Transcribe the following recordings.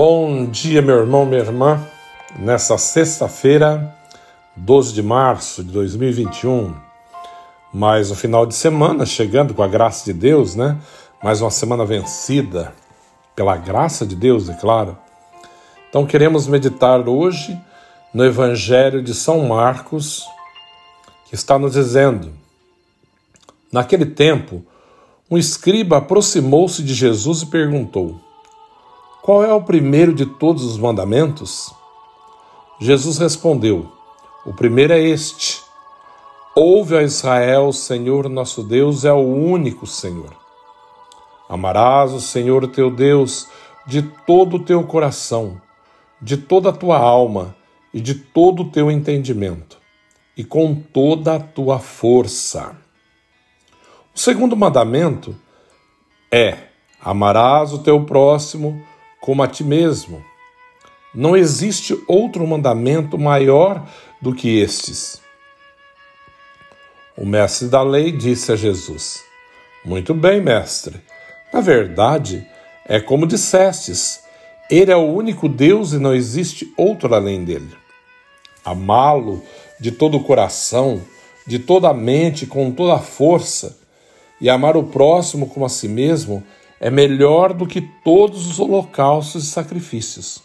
Bom dia, meu irmão, minha irmã. Nessa sexta-feira, 12 de março de 2021, mais um final de semana chegando com a graça de Deus, né? Mais uma semana vencida pela graça de Deus, é claro. Então queremos meditar hoje no Evangelho de São Marcos, que está nos dizendo: Naquele tempo, um escriba aproximou-se de Jesus e perguntou: qual é o primeiro de todos os mandamentos? Jesus respondeu: O primeiro é este: Ouve a Israel, o Senhor nosso Deus é o único Senhor. Amarás o Senhor teu Deus de todo o teu coração, de toda a tua alma e de todo o teu entendimento, e com toda a tua força. O segundo mandamento é: Amarás o teu próximo como a ti mesmo. Não existe outro mandamento maior do que estes. O mestre da lei disse a Jesus: Muito bem, mestre. Na verdade, é como dissestes: Ele é o único Deus e não existe outro além dele. Amá-lo de todo o coração, de toda a mente, com toda a força, e amar o próximo como a si mesmo é melhor do que todos os holocaustos e sacrifícios.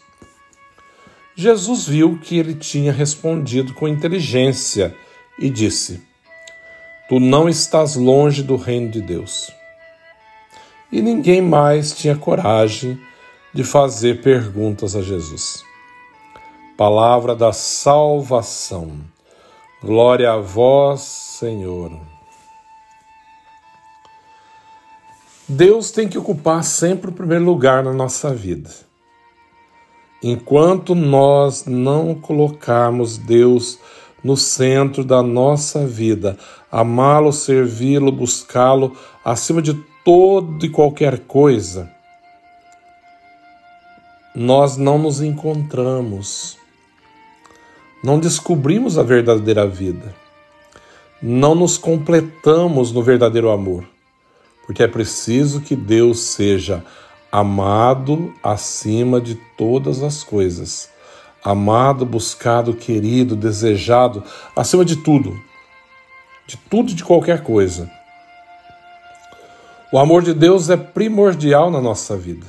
Jesus viu que ele tinha respondido com inteligência e disse: Tu não estás longe do reino de Deus. E ninguém mais tinha coragem de fazer perguntas a Jesus. Palavra da salvação. Glória a vós, Senhor. Deus tem que ocupar sempre o primeiro lugar na nossa vida. Enquanto nós não colocarmos Deus no centro da nossa vida, amá-lo, servi-lo, buscá-lo acima de todo e qualquer coisa, nós não nos encontramos, não descobrimos a verdadeira vida, não nos completamos no verdadeiro amor porque é preciso que Deus seja amado acima de todas as coisas. Amado, buscado, querido, desejado, acima de tudo. De tudo e de qualquer coisa. O amor de Deus é primordial na nossa vida.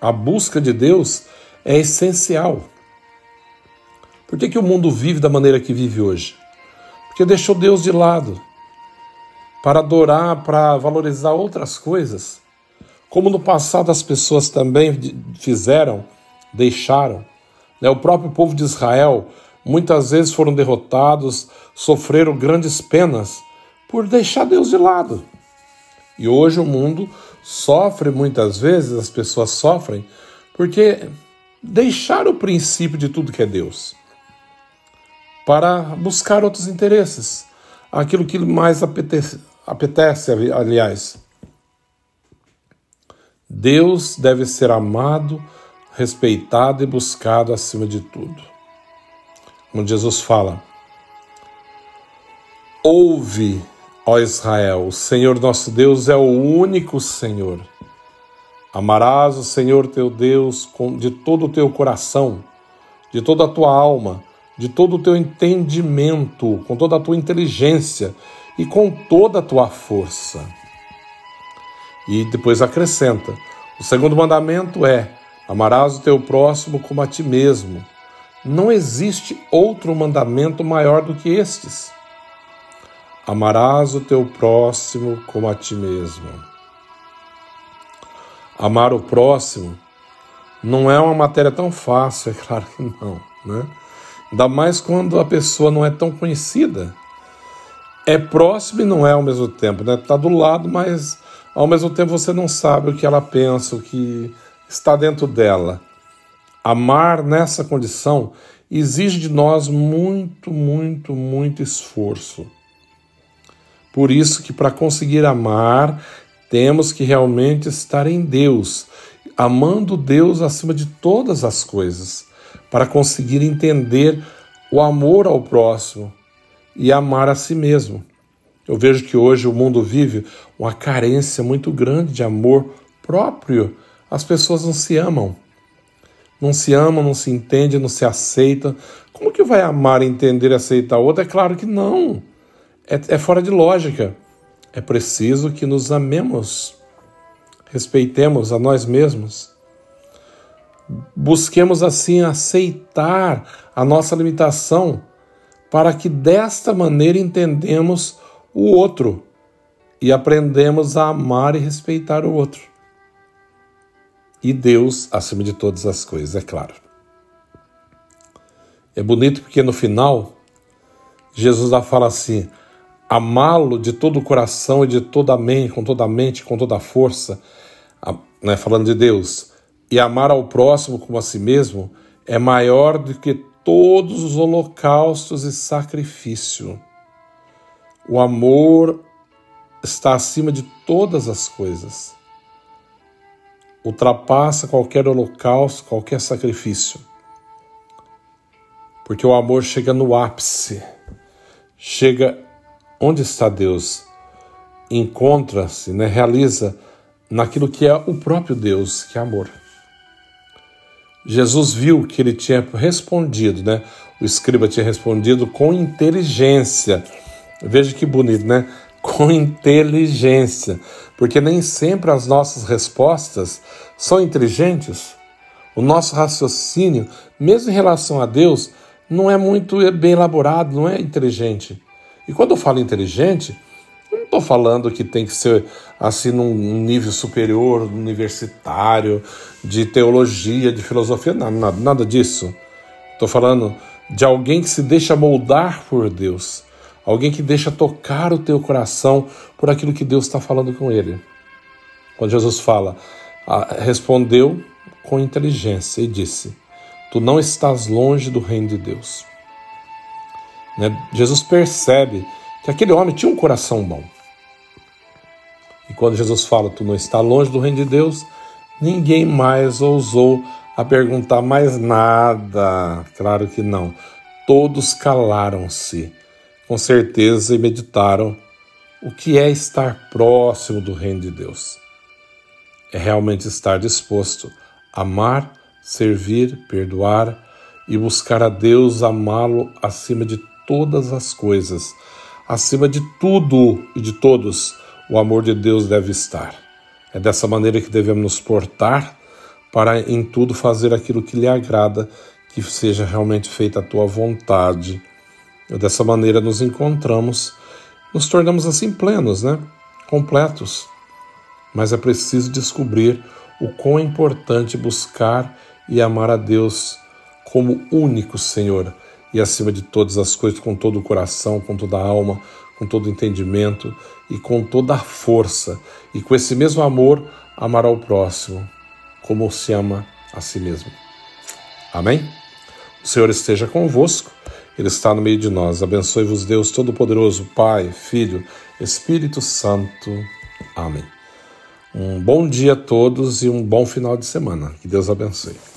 A busca de Deus é essencial. Por que, que o mundo vive da maneira que vive hoje? Porque deixou Deus de lado para adorar, para valorizar outras coisas, como no passado as pessoas também fizeram, deixaram. Né? O próprio povo de Israel muitas vezes foram derrotados, sofreram grandes penas por deixar Deus de lado. E hoje o mundo sofre muitas vezes, as pessoas sofrem, porque deixaram o princípio de tudo que é Deus para buscar outros interesses, aquilo que mais apetece, apetece, aliás. Deus deve ser amado, respeitado e buscado acima de tudo. Como Jesus fala: Ouve, ó Israel, o Senhor nosso Deus é o único Senhor. Amarás o Senhor teu Deus de todo o teu coração, de toda a tua alma, de todo o teu entendimento, com toda a tua inteligência e com toda a tua força. E depois acrescenta: o segundo mandamento é: amarás o teu próximo como a ti mesmo. Não existe outro mandamento maior do que estes. Amarás o teu próximo como a ti mesmo. Amar o próximo não é uma matéria tão fácil, é claro que não, né? Ainda mais quando a pessoa não é tão conhecida é próximo e não é ao mesmo tempo, né? Tá do lado, mas ao mesmo tempo você não sabe o que ela pensa, o que está dentro dela. Amar nessa condição exige de nós muito, muito, muito esforço. Por isso que para conseguir amar, temos que realmente estar em Deus, amando Deus acima de todas as coisas, para conseguir entender o amor ao próximo e amar a si mesmo. Eu vejo que hoje o mundo vive uma carência muito grande de amor próprio as pessoas não se amam. Não se amam, não se entendem, não se aceitam. Como que vai amar, entender e aceitar o outro? É claro que não. É, é fora de lógica. É preciso que nos amemos, respeitemos a nós mesmos, busquemos assim aceitar a nossa limitação, para que desta maneira entendemos o outro e aprendemos a amar e respeitar o outro. E Deus acima de todas as coisas, é claro. É bonito porque no final Jesus já fala assim: amá-lo de todo o coração e de toda a mente, com toda a mente, com toda a força, né, falando de Deus, e amar ao próximo como a si mesmo, é maior do que todos os holocaustos e sacrifício. O amor está acima de todas as coisas. Ultrapassa qualquer holocausto, qualquer sacrifício. Porque o amor chega no ápice, chega onde está Deus, encontra-se, né, realiza naquilo que é o próprio Deus, que é amor. Jesus viu que ele tinha respondido, né? O escriba tinha respondido com inteligência. Veja que bonito, né? Com inteligência, porque nem sempre as nossas respostas são inteligentes. O nosso raciocínio, mesmo em relação a Deus, não é muito bem elaborado, não é inteligente. E quando eu falo inteligente, estou falando que tem que ser assim num nível superior, universitário, de teologia, de filosofia, nada, nada disso. Estou falando de alguém que se deixa moldar por Deus, alguém que deixa tocar o teu coração por aquilo que Deus está falando com ele. Quando Jesus fala, ah, respondeu com inteligência e disse: Tu não estás longe do reino de Deus. Né? Jesus percebe que aquele homem tinha um coração bom. Quando Jesus fala, tu não está longe do reino de Deus, ninguém mais ousou a perguntar mais nada. Claro que não. Todos calaram-se, com certeza, e meditaram o que é estar próximo do reino de Deus. É realmente estar disposto a amar, servir, perdoar e buscar a Deus, amá-lo acima de todas as coisas. Acima de tudo e de todos, o amor de Deus deve estar. É dessa maneira que devemos nos portar para em tudo fazer aquilo que lhe agrada, que seja realmente feita a tua vontade. E dessa maneira nos encontramos, nos tornamos assim plenos, né? Completos. Mas é preciso descobrir o quão é importante buscar e amar a Deus como único Senhor e acima de todas as coisas, com todo o coração, com toda a alma, com todo o entendimento e com toda a força, e com esse mesmo amor amar ao próximo, como se ama a si mesmo. Amém? O Senhor esteja convosco, Ele está no meio de nós. Abençoe-vos, Deus Todo-Poderoso, Pai, Filho, Espírito Santo. Amém. Um bom dia a todos e um bom final de semana. Que Deus abençoe.